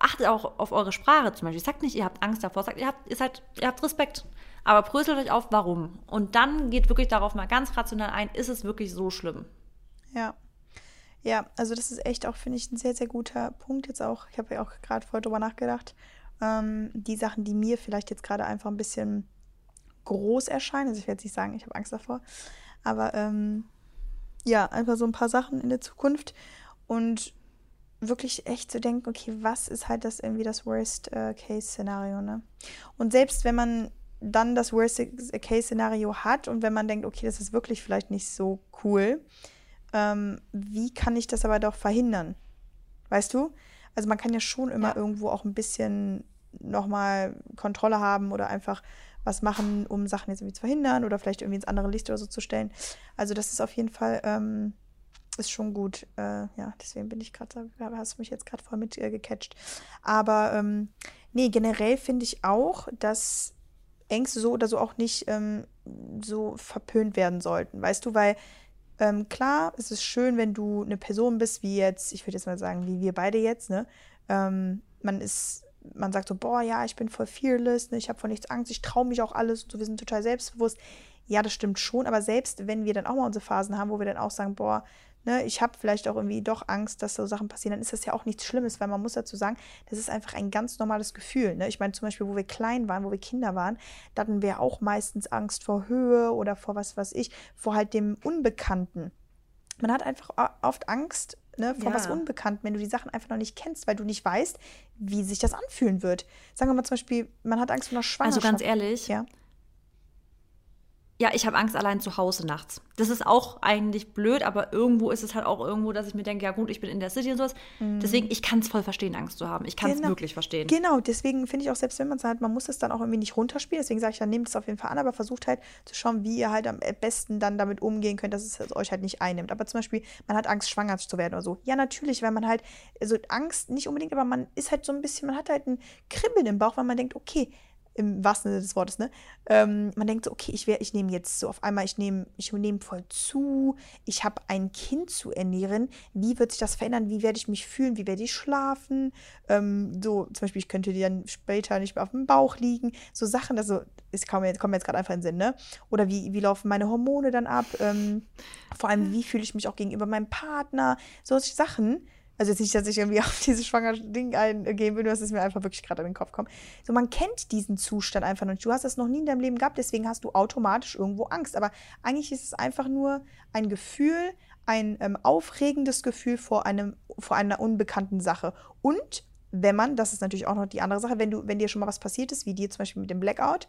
achtet auch auf eure Sprache zum Beispiel. Sagt nicht, ihr habt Angst davor, sagt, ihr habt, ihr seid, ihr habt Respekt. Aber bröselt euch auf, warum. Und dann geht wirklich darauf mal ganz rational ein, ist es wirklich so schlimm? Ja. Ja, also das ist echt auch, finde ich, ein sehr, sehr guter Punkt jetzt auch. Ich habe ja auch gerade vorher drüber nachgedacht. Ähm, die Sachen, die mir vielleicht jetzt gerade einfach ein bisschen groß erscheinen, also ich werde jetzt nicht sagen, ich habe Angst davor, aber ähm, ja, einfach so ein paar Sachen in der Zukunft und wirklich echt zu denken, okay, was ist halt das irgendwie das Worst-Case-Szenario, ne? Und selbst wenn man dann das Worst-Case-Szenario hat und wenn man denkt, okay, das ist wirklich vielleicht nicht so cool, ähm, wie kann ich das aber doch verhindern? Weißt du? Also man kann ja schon immer ja. irgendwo auch ein bisschen nochmal Kontrolle haben oder einfach was machen, um Sachen jetzt irgendwie zu verhindern oder vielleicht irgendwie ins andere Licht oder so zu stellen. Also das ist auf jeden Fall, ähm, ist schon gut. Äh, ja, deswegen bin ich gerade, hast du mich jetzt gerade voll mit äh, gecatcht. Aber ähm, nee, generell finde ich auch, dass Ängste so oder so auch nicht ähm, so verpönt werden sollten, weißt du, weil ähm, klar, es ist schön, wenn du eine Person bist, wie jetzt, ich würde jetzt mal sagen, wie wir beide jetzt, ne? Ähm, man ist, man sagt so, boah, ja, ich bin voll fearless, ne? ich habe vor nichts Angst, ich traue mich auch alles und so, wir sind total selbstbewusst. Ja, das stimmt schon, aber selbst wenn wir dann auch mal unsere Phasen haben, wo wir dann auch sagen, boah, ne, ich habe vielleicht auch irgendwie doch Angst, dass so Sachen passieren, dann ist das ja auch nichts Schlimmes, weil man muss dazu sagen, das ist einfach ein ganz normales Gefühl. Ne? Ich meine zum Beispiel, wo wir klein waren, wo wir Kinder waren, da hatten wir auch meistens Angst vor Höhe oder vor was weiß ich, vor halt dem Unbekannten. Man hat einfach oft Angst ne, vor ja. was Unbekannten, wenn du die Sachen einfach noch nicht kennst, weil du nicht weißt, wie sich das anfühlen wird. Sagen wir mal zum Beispiel, man hat Angst vor einer Schwangerschaft. Also ganz ehrlich, ja ja, ich habe Angst allein zu Hause nachts. Das ist auch eigentlich blöd, aber irgendwo ist es halt auch irgendwo, dass ich mir denke, ja gut, ich bin in der City und sowas. Mhm. Deswegen, ich kann es voll verstehen, Angst zu haben. Ich kann es genau. wirklich verstehen. Genau, deswegen finde ich auch, selbst wenn man es halt, man muss es dann auch irgendwie nicht runterspielen. Deswegen sage ich, dann nehmt es auf jeden Fall an, aber versucht halt zu schauen, wie ihr halt am besten dann damit umgehen könnt, dass es euch halt nicht einnimmt. Aber zum Beispiel, man hat Angst, schwanger zu werden oder so. Ja, natürlich, weil man halt, also Angst nicht unbedingt, aber man ist halt so ein bisschen, man hat halt ein Kribbeln im Bauch, weil man denkt, okay, im wahrsten Sinne des Wortes, ne? Ähm, man denkt so, okay, ich, ich nehme jetzt so auf einmal, ich nehme ich nehm voll zu, ich habe ein Kind zu ernähren. Wie wird sich das verändern? Wie werde ich mich fühlen? Wie werde ich schlafen? Ähm, so, zum Beispiel, ich könnte dann später nicht mehr auf dem Bauch liegen. So Sachen, also, es kommen jetzt, kommen jetzt gerade einfach in den Sinn, ne? Oder wie, wie laufen meine Hormone dann ab? Ähm, vor allem, wie fühle ich mich auch gegenüber meinem Partner? Solche Sachen also jetzt nicht, dass ich irgendwie auf dieses schwangere Ding eingehen will, das ist mir einfach wirklich gerade in den Kopf gekommen. So, man kennt diesen Zustand einfach noch nicht. Du hast das noch nie in deinem Leben gehabt, deswegen hast du automatisch irgendwo Angst. Aber eigentlich ist es einfach nur ein Gefühl, ein ähm, aufregendes Gefühl vor, einem, vor einer unbekannten Sache. Und wenn man, das ist natürlich auch noch die andere Sache, wenn du, wenn dir schon mal was passiert ist, wie dir zum Beispiel mit dem Blackout,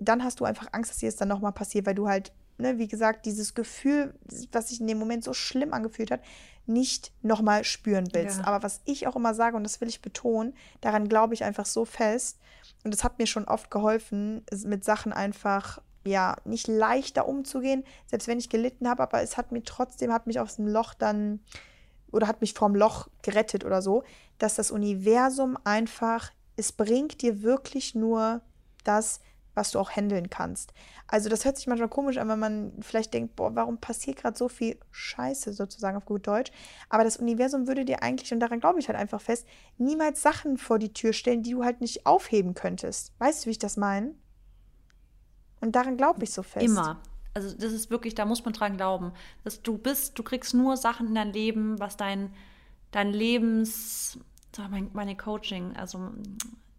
dann hast du einfach Angst, dass dir das dann nochmal passiert, weil du halt, ne, wie gesagt, dieses Gefühl, was sich in dem Moment so schlimm angefühlt hat, nicht nochmal spüren willst. Ja. Aber was ich auch immer sage, und das will ich betonen, daran glaube ich einfach so fest, und das hat mir schon oft geholfen, mit Sachen einfach ja, nicht leichter umzugehen, selbst wenn ich gelitten habe, aber es hat mir trotzdem, hat mich aus dem Loch dann oder hat mich vom Loch gerettet oder so, dass das Universum einfach, es bringt dir wirklich nur das, was du auch handeln kannst. Also das hört sich manchmal komisch an, wenn man vielleicht denkt, boah, warum passiert gerade so viel Scheiße sozusagen auf gut Deutsch. Aber das Universum würde dir eigentlich, und daran glaube ich halt einfach fest, niemals Sachen vor die Tür stellen, die du halt nicht aufheben könntest. Weißt du, wie ich das meine? Und daran glaube ich so fest. Immer. Also das ist wirklich, da muss man dran glauben, dass du bist, du kriegst nur Sachen in dein Leben, was dein, dein Lebens, mein, meine Coaching, also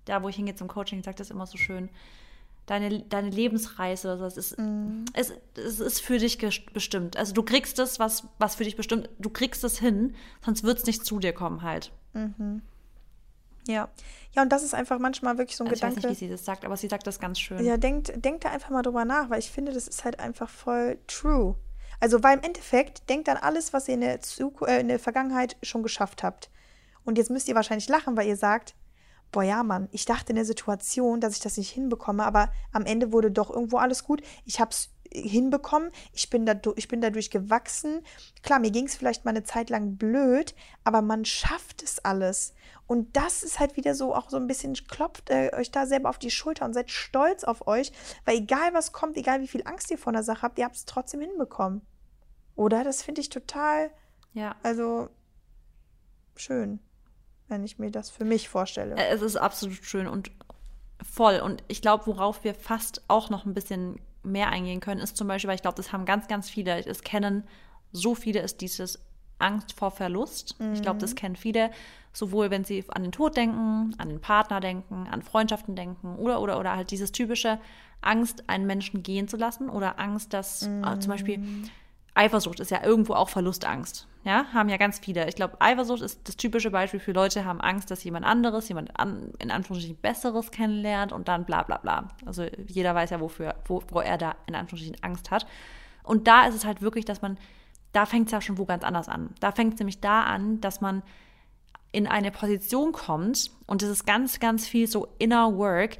da, wo ich hingehe zum Coaching, sagt das immer so schön, deine, deine Lebensreise. Das ist, mm. es, es ist für dich bestimmt. Also du kriegst das, was, was für dich bestimmt, du kriegst es hin, sonst wird es nicht zu dir kommen halt. Mhm. Ja. Ja, und das ist einfach manchmal wirklich so ein Also ich weiß Gedanke. nicht, wie sie das sagt, aber sie sagt das ganz schön. Ja, denkt, denkt da einfach mal drüber nach, weil ich finde, das ist halt einfach voll true. Also, weil im Endeffekt denkt an alles, was ihr in der, Zuku äh, in der Vergangenheit schon geschafft habt. Und jetzt müsst ihr wahrscheinlich lachen, weil ihr sagt, boah, ja, Mann, ich dachte in der Situation, dass ich das nicht hinbekomme, aber am Ende wurde doch irgendwo alles gut. Ich habe es hinbekommen, ich bin, dadu ich bin dadurch gewachsen. Klar, mir ging es vielleicht mal eine Zeit lang blöd, aber man schafft es alles. Und das ist halt wieder so auch so ein bisschen, klopft äh, euch da selber auf die Schulter und seid stolz auf euch, weil egal was kommt, egal wie viel Angst ihr vor einer Sache habt, ihr habt es trotzdem hinbekommen. Oder? Das finde ich total, Ja. also schön, wenn ich mir das für mich vorstelle. Äh, Es ist absolut schön und voll. Und ich glaube, worauf wir fast auch noch ein bisschen mehr eingehen können, ist zum Beispiel, weil ich glaube, das haben ganz, ganz viele, es kennen so viele, ist dieses Angst vor Verlust. Ich glaube, das kennen viele, sowohl wenn sie an den Tod denken, an den Partner denken, an Freundschaften denken oder, oder, oder halt dieses typische Angst, einen Menschen gehen zu lassen oder Angst, dass äh, zum Beispiel Eifersucht ist ja irgendwo auch Verlustangst. Ja, haben ja ganz viele. Ich glaube, Eifersucht ist das typische Beispiel für Leute, haben Angst, dass jemand anderes, jemand an, in Anführungsstrichen Besseres kennenlernt und dann bla bla bla. Also jeder weiß ja, wofür, wo, wo er da in Anführungsstrichen Angst hat. Und da ist es halt wirklich, dass man, da fängt es ja schon wo ganz anders an. Da fängt es nämlich da an, dass man in eine Position kommt und das ist ganz, ganz viel so inner work,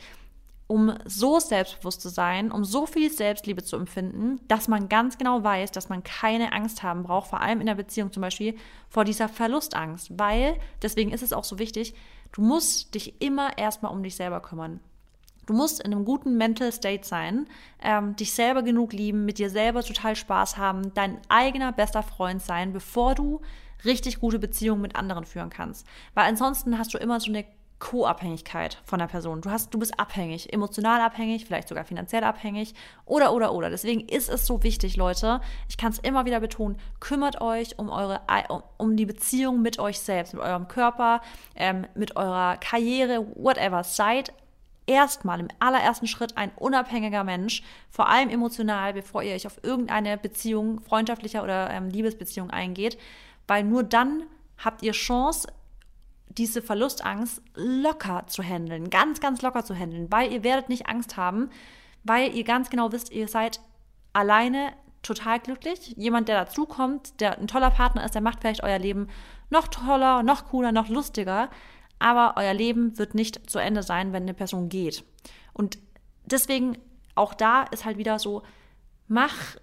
um so selbstbewusst zu sein, um so viel Selbstliebe zu empfinden, dass man ganz genau weiß, dass man keine Angst haben braucht, vor allem in der Beziehung zum Beispiel, vor dieser Verlustangst. Weil, deswegen ist es auch so wichtig, du musst dich immer erstmal um dich selber kümmern. Du musst in einem guten Mental State sein, ähm, dich selber genug lieben, mit dir selber total Spaß haben, dein eigener bester Freund sein, bevor du richtig gute Beziehungen mit anderen führen kannst. Weil ansonsten hast du immer so eine Co-Abhängigkeit von der Person. Du hast, du bist abhängig, emotional abhängig, vielleicht sogar finanziell abhängig oder oder oder. Deswegen ist es so wichtig, Leute. Ich kann es immer wieder betonen: Kümmert euch um eure, um, die Beziehung mit euch selbst, mit eurem Körper, ähm, mit eurer Karriere, whatever. Seid erstmal im allerersten Schritt ein unabhängiger Mensch, vor allem emotional, bevor ihr euch auf irgendeine Beziehung, freundschaftlicher oder ähm, Liebesbeziehung eingeht, weil nur dann habt ihr Chance, diese Verlustangst locker zu handeln, ganz, ganz locker zu handeln, weil ihr werdet nicht Angst haben, weil ihr ganz genau wisst, ihr seid alleine total glücklich. Jemand, der dazukommt, der ein toller Partner ist, der macht vielleicht euer Leben noch toller, noch cooler, noch lustiger, aber euer Leben wird nicht zu Ende sein, wenn eine Person geht. Und deswegen, auch da ist halt wieder so, mach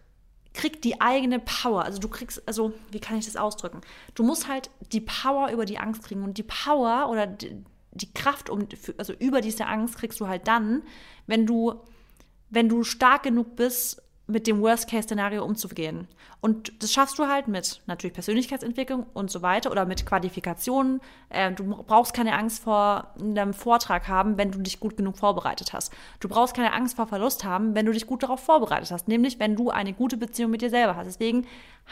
krieg die eigene Power. Also du kriegst, also wie kann ich das ausdrücken? Du musst halt die Power über die Angst kriegen und die Power oder die, die Kraft um, also über diese Angst kriegst du halt dann, wenn du, wenn du stark genug bist, mit dem Worst-Case-Szenario umzugehen. Und das schaffst du halt mit natürlich Persönlichkeitsentwicklung und so weiter oder mit Qualifikationen. Äh, du brauchst keine Angst vor einem Vortrag haben, wenn du dich gut genug vorbereitet hast. Du brauchst keine Angst vor Verlust haben, wenn du dich gut darauf vorbereitet hast, nämlich wenn du eine gute Beziehung mit dir selber hast. Deswegen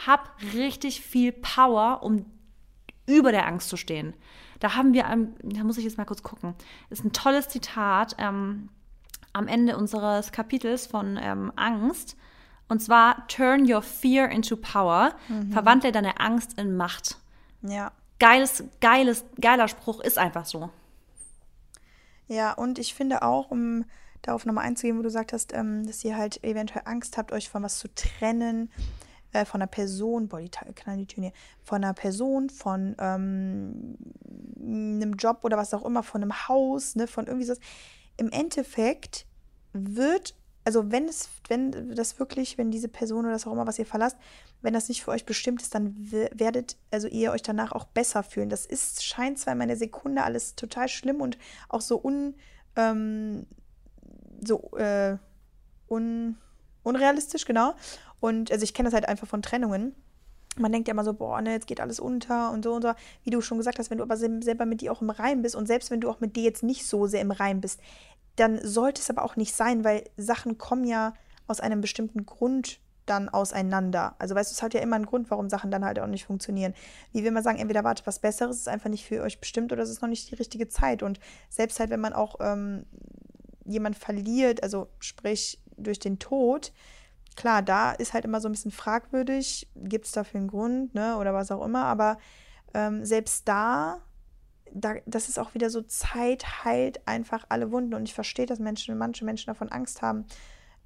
hab richtig viel Power, um über der Angst zu stehen. Da haben wir, da muss ich jetzt mal kurz gucken, ist ein tolles Zitat ähm, am Ende unseres Kapitels von ähm, Angst. Und zwar, turn your fear into power. Mhm. Verwandle deine Angst in Macht. Ja. Geiles, geiles, geiler Spruch ist einfach so. Ja, und ich finde auch, um darauf nochmal einzugehen, wo du gesagt hast, ähm, dass ihr halt eventuell Angst habt, euch von was zu trennen, äh, von einer Person, boah, die knallen die Türen hier, von einer Person, von ähm, einem Job oder was auch immer, von einem Haus, ne, von irgendwie so. Im Endeffekt wird also wenn es, wenn das wirklich, wenn diese Person oder das auch immer, was ihr verlasst, wenn das nicht für euch bestimmt ist, dann werdet, also ihr euch danach auch besser fühlen. Das ist, scheint zwar in meiner Sekunde alles total schlimm und auch so un, ähm, so, äh, un, unrealistisch, genau. Und also ich kenne das halt einfach von Trennungen. Man denkt ja immer so, boah, ne, jetzt geht alles unter und so und so. Wie du schon gesagt hast, wenn du aber selber mit dir auch im Reim bist und selbst wenn du auch mit dir jetzt nicht so sehr im Reim bist, dann sollte es aber auch nicht sein, weil Sachen kommen ja aus einem bestimmten Grund dann auseinander. Also weißt du, es hat ja immer einen Grund, warum Sachen dann halt auch nicht funktionieren. Wie will man sagen, entweder wartet was Besseres, ist einfach nicht für euch bestimmt oder es ist noch nicht die richtige Zeit. Und selbst halt, wenn man auch ähm, jemand verliert, also sprich durch den Tod, klar, da ist halt immer so ein bisschen fragwürdig, gibt es dafür einen Grund, ne, oder was auch immer, aber ähm, selbst da da, das ist auch wieder so, Zeit heilt einfach alle Wunden. Und ich verstehe, dass Menschen, manche Menschen davon Angst haben,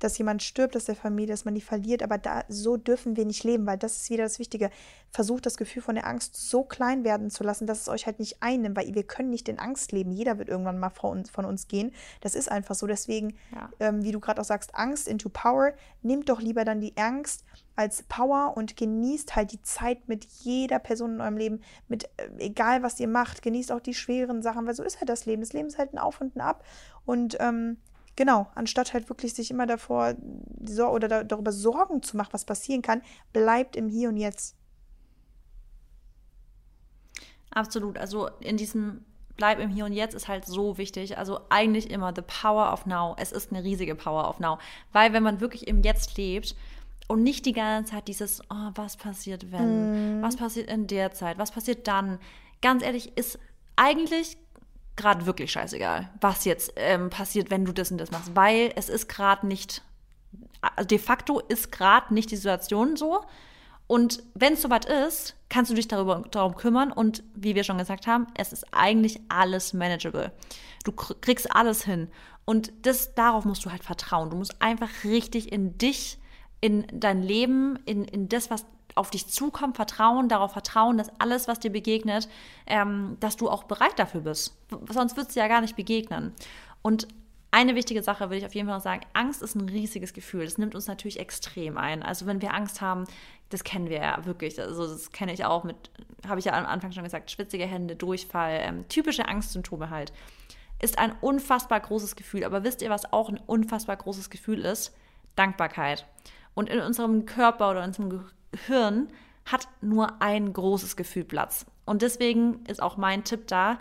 dass jemand stirbt aus der Familie, dass man die verliert, aber da so dürfen wir nicht leben, weil das ist wieder das Wichtige. Versucht das Gefühl von der Angst so klein werden zu lassen, dass es euch halt nicht einnimmt, weil wir können nicht in Angst leben. Jeder wird irgendwann mal von uns, von uns gehen. Das ist einfach so. Deswegen, ja. ähm, wie du gerade auch sagst, Angst into Power. Nehmt doch lieber dann die Angst als Power und genießt halt die Zeit mit jeder Person in eurem Leben, mit äh, egal was ihr macht, genießt auch die schweren Sachen, weil so ist halt das Leben. Das Leben ist halt ein Auf und ein Ab und ähm, Genau, anstatt halt wirklich sich immer davor oder da, darüber Sorgen zu machen, was passieren kann, bleibt im Hier und Jetzt. Absolut. Also in diesem Bleib im Hier und Jetzt ist halt so wichtig. Also eigentlich immer the power of now. Es ist eine riesige power of now. Weil wenn man wirklich im Jetzt lebt und nicht die ganze Zeit dieses, oh, was passiert wenn? Mm. Was passiert in der Zeit? Was passiert dann? Ganz ehrlich, ist eigentlich gerade wirklich scheißegal, was jetzt ähm, passiert, wenn du das und das machst, weil es ist gerade nicht, also de facto ist gerade nicht die Situation so. Und wenn es soweit ist, kannst du dich darüber, darum kümmern und wie wir schon gesagt haben, es ist eigentlich alles manageable. Du kriegst alles hin. Und das, darauf musst du halt vertrauen. Du musst einfach richtig in dich, in dein Leben, in, in das, was auf dich zukommt, vertrauen, darauf vertrauen, dass alles, was dir begegnet, ähm, dass du auch bereit dafür bist. Sonst würdest du ja gar nicht begegnen. Und eine wichtige Sache will ich auf jeden Fall noch sagen, Angst ist ein riesiges Gefühl. Das nimmt uns natürlich extrem ein. Also wenn wir Angst haben, das kennen wir ja wirklich. Also das kenne ich auch mit, habe ich ja am Anfang schon gesagt, schwitzige Hände, Durchfall, ähm, typische Angstsymptome halt. Ist ein unfassbar großes Gefühl. Aber wisst ihr, was auch ein unfassbar großes Gefühl ist? Dankbarkeit. Und in unserem Körper oder in unserem Hirn hat nur ein großes Gefühl Platz. Und deswegen ist auch mein Tipp da,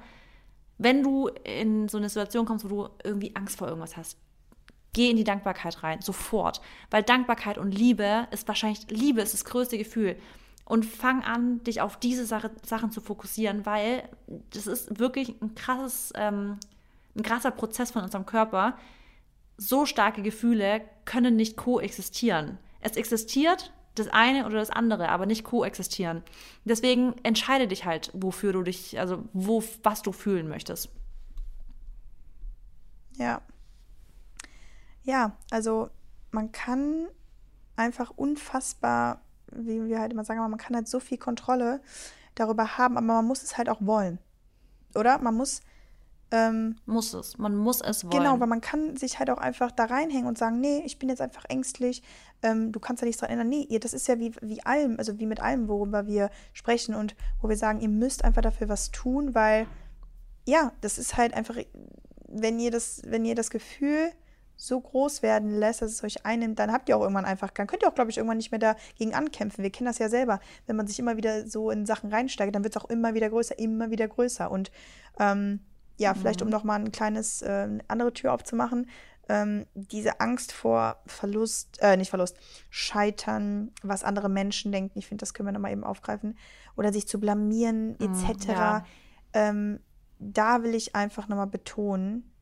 wenn du in so eine Situation kommst, wo du irgendwie Angst vor irgendwas hast, geh in die Dankbarkeit rein, sofort. Weil Dankbarkeit und Liebe ist wahrscheinlich, Liebe ist das größte Gefühl. Und fang an, dich auf diese Sache, Sachen zu fokussieren, weil das ist wirklich ein krasses, ähm, ein krasser Prozess von unserem Körper. So starke Gefühle können nicht koexistieren. Es existiert, das eine oder das andere, aber nicht koexistieren. Deswegen entscheide dich halt, wofür du dich, also wo, was du fühlen möchtest. Ja. Ja, also man kann einfach unfassbar, wie wir halt immer sagen, man kann halt so viel Kontrolle darüber haben, aber man muss es halt auch wollen. Oder? Man muss ähm, muss es. Man muss es wollen. Genau, weil man kann sich halt auch einfach da reinhängen und sagen, nee, ich bin jetzt einfach ängstlich. Ähm, du kannst ja nichts daran ändern. Nee, das ist ja wie, wie allem, also wie mit allem, worüber wir sprechen und wo wir sagen, ihr müsst einfach dafür was tun, weil ja, das ist halt einfach, wenn ihr das, wenn ihr das Gefühl so groß werden lässt, dass es euch einnimmt, dann habt ihr auch irgendwann einfach, dann könnt ihr auch, glaube ich, irgendwann nicht mehr dagegen ankämpfen. Wir kennen das ja selber. Wenn man sich immer wieder so in Sachen reinsteigt, dann wird es auch immer wieder größer, immer wieder größer. Und ähm, ja, vielleicht um mhm. noch mal ein kleines, äh, andere Tür aufzumachen, ähm, diese Angst vor Verlust, äh, nicht Verlust, Scheitern, was andere Menschen denken, ich finde, das können wir noch mal eben aufgreifen, oder sich zu blamieren, etc. Mhm, ja. ähm, da will ich einfach noch mal betonen,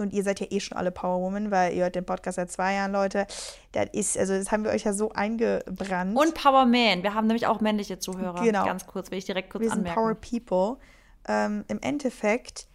und ihr seid ja eh schon alle Powerwoman, weil ihr hört den Podcast seit zwei Jahren, Leute. Das ist, also das haben wir euch ja so eingebrannt. Und Powerman. Wir haben nämlich auch männliche Zuhörer. Genau. Ganz kurz, will ich direkt kurz wir anmerken. Wir sind Power People. Ähm, Im Endeffekt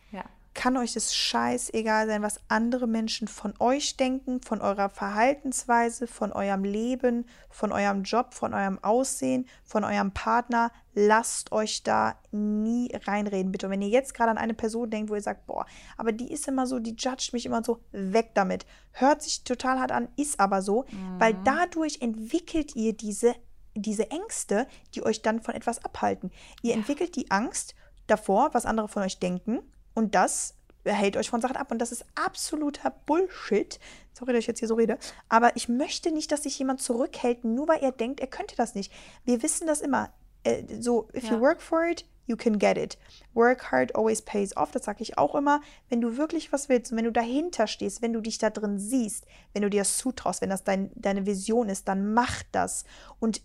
kann euch es scheißegal sein, was andere Menschen von euch denken, von eurer Verhaltensweise, von eurem Leben, von eurem Job, von eurem Aussehen, von eurem Partner. Lasst euch da nie reinreden, bitte. Und wenn ihr jetzt gerade an eine Person denkt, wo ihr sagt, boah, aber die ist immer so, die judgt mich immer so, weg damit. Hört sich total hart an, ist aber so, mhm. weil dadurch entwickelt ihr diese, diese Ängste, die euch dann von etwas abhalten. Ihr ja. entwickelt die Angst davor, was andere von euch denken und das hält euch von Sachen ab. Und das ist absoluter Bullshit. Sorry, dass ich jetzt hier so rede. Aber ich möchte nicht, dass sich jemand zurückhält, nur weil er denkt, er könnte das nicht. Wir wissen das immer. Äh, so, if ja. you work for it, you can get it. Work hard always pays off. Das sage ich auch immer. Wenn du wirklich was willst und wenn du dahinter stehst, wenn du dich da drin siehst, wenn du dir das zutraust, wenn das dein, deine Vision ist, dann mach das. Und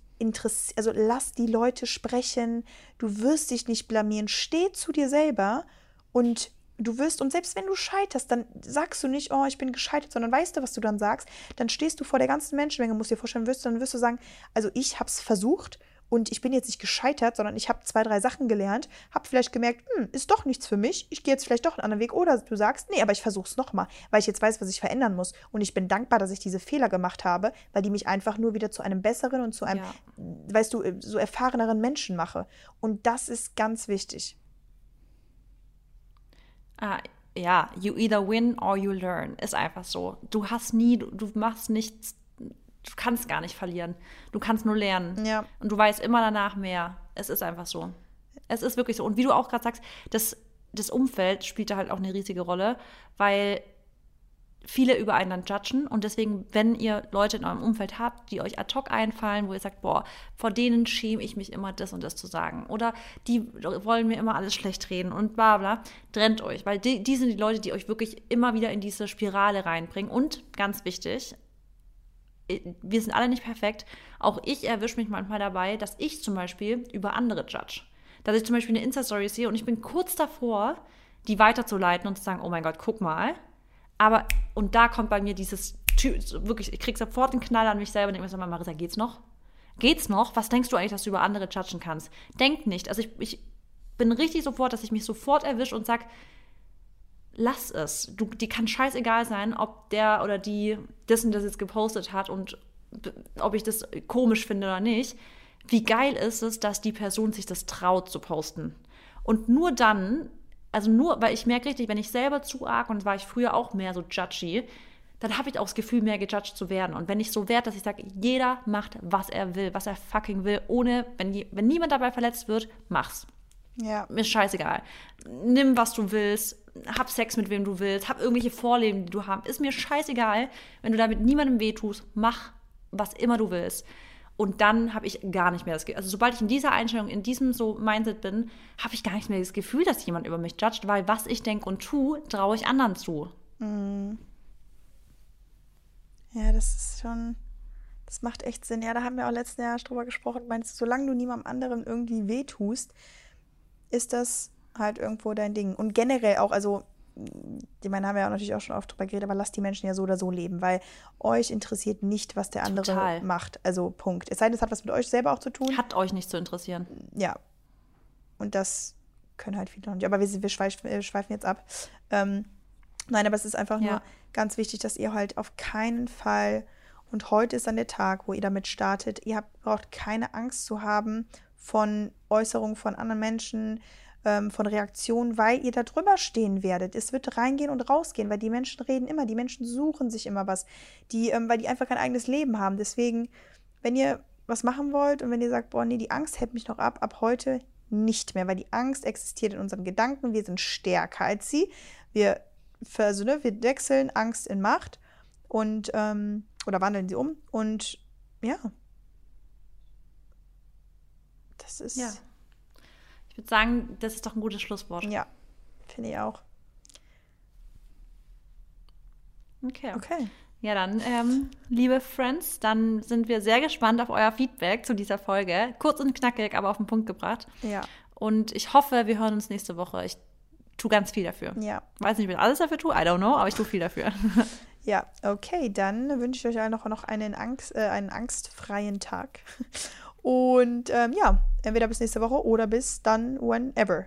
also lass die Leute sprechen. Du wirst dich nicht blamieren. Steh zu dir selber und du wirst, und selbst wenn du scheiterst, dann sagst du nicht, oh, ich bin gescheitert, sondern weißt du, was du dann sagst, dann stehst du vor der ganzen Menschenmenge, musst dir vorstellen, wirst, dann wirst du sagen, also ich habe es versucht und ich bin jetzt nicht gescheitert, sondern ich habe zwei, drei Sachen gelernt, habe vielleicht gemerkt, hm, ist doch nichts für mich, ich gehe jetzt vielleicht doch einen anderen Weg. Oder du sagst, nee, aber ich versuche es nochmal, weil ich jetzt weiß, was ich verändern muss. Und ich bin dankbar, dass ich diese Fehler gemacht habe, weil die mich einfach nur wieder zu einem besseren und zu einem, ja. weißt du, so erfahreneren Menschen mache. Und das ist ganz wichtig. Ah, ja, you either win or you learn. Ist einfach so. Du hast nie, du, du machst nichts du kannst gar nicht verlieren. Du kannst nur lernen. Ja. Und du weißt immer danach mehr. Es ist einfach so. Es ist wirklich so. Und wie du auch gerade sagst, das, das Umfeld spielt da halt auch eine riesige Rolle, weil viele über einen dann judgen und deswegen, wenn ihr Leute in eurem Umfeld habt, die euch ad hoc einfallen, wo ihr sagt, boah, vor denen schäme ich mich immer, das und das zu sagen oder die wollen mir immer alles schlecht reden und bla bla, trennt euch, weil die, die sind die Leute, die euch wirklich immer wieder in diese Spirale reinbringen und ganz wichtig, wir sind alle nicht perfekt. Auch ich erwische mich manchmal dabei, dass ich zum Beispiel über andere judge. Dass ich zum Beispiel eine Insta-Story sehe und ich bin kurz davor, die weiterzuleiten und zu sagen, oh mein Gott, guck mal. Aber, und da kommt bei mir dieses, wirklich, ich kriege sofort einen Knall an mich selber und denke mir so, Marisa, geht's noch? Geht's noch? Was denkst du eigentlich, dass du über andere judgen kannst? Denk nicht. Also ich, ich bin richtig sofort, dass ich mich sofort erwische und sage, lass es. Du, die kann scheißegal sein, ob der oder die das und das jetzt gepostet hat und ob ich das komisch finde oder nicht. Wie geil ist es, dass die Person sich das traut zu posten. Und nur dann, also nur, weil ich merke richtig, wenn ich selber zu arg und war ich früher auch mehr so judgy, dann habe ich auch das Gefühl, mehr gejudged zu werden. Und wenn ich so werde, dass ich sage, jeder macht, was er will, was er fucking will, ohne, wenn, wenn niemand dabei verletzt wird, mach's. Ja. Mir ist scheißegal. Nimm, was du willst, hab Sex mit wem du willst, hab irgendwelche Vorleben, die du hast. Ist mir scheißegal. Wenn du damit niemandem wehtust, mach, was immer du willst. Und dann habe ich gar nicht mehr das Gefühl, also sobald ich in dieser Einstellung, in diesem so Mindset bin, habe ich gar nicht mehr das Gefühl, dass jemand über mich judgt, weil was ich denke und tue, traue ich anderen zu. Mhm. Ja, das ist schon, das macht echt Sinn. Ja, da haben wir auch letzten Jahr drüber gesprochen. Meinst du, solange du niemandem anderen irgendwie wehtust, ist das halt irgendwo dein Ding. Und generell auch, also, die meine, haben wir ja natürlich auch schon oft drüber geredet, aber lasst die Menschen ja so oder so leben, weil euch interessiert nicht, was der andere Total. macht. Also Punkt. Es sei denn, es hat was mit euch selber auch zu tun. Hat euch nicht zu interessieren. Ja. Und das können halt viele noch nicht. Aber wir, wir, schweifen, wir schweifen jetzt ab. Ähm, nein, aber es ist einfach ja. nur ganz wichtig, dass ihr halt auf keinen Fall, und heute ist dann der Tag, wo ihr damit startet, ihr habt, braucht keine Angst zu haben von Äußerungen von anderen Menschen, ähm, von Reaktionen, weil ihr da drüber stehen werdet. Es wird reingehen und rausgehen, weil die Menschen reden immer, die Menschen suchen sich immer was, die, ähm, weil die einfach kein eigenes Leben haben. Deswegen, wenn ihr was machen wollt und wenn ihr sagt, boah, nee, die Angst hält mich noch ab, ab heute nicht mehr, weil die Angst existiert in unseren Gedanken. Wir sind stärker als sie. Wir, also, ne, wir wechseln Angst in Macht und ähm, oder wandeln sie um. Und ja, das ist. Ja würde sagen, das ist doch ein gutes Schlusswort. Ja, finde ich auch. Okay. Okay. Ja, dann, ähm, liebe Friends, dann sind wir sehr gespannt auf euer Feedback zu dieser Folge. Kurz und knackig, aber auf den Punkt gebracht. Ja. Und ich hoffe, wir hören uns nächste Woche. Ich tue ganz viel dafür. Ja. Weiß nicht, ob ich alles dafür tue, I don't know, aber ich tue viel dafür. ja, okay, dann wünsche ich euch allen noch, noch einen, Angst, äh, einen angstfreien Tag. Und ähm, ja, entweder bis nächste Woche oder bis dann whenever.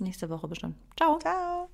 Nächste Woche bestimmt. Ciao. Ciao.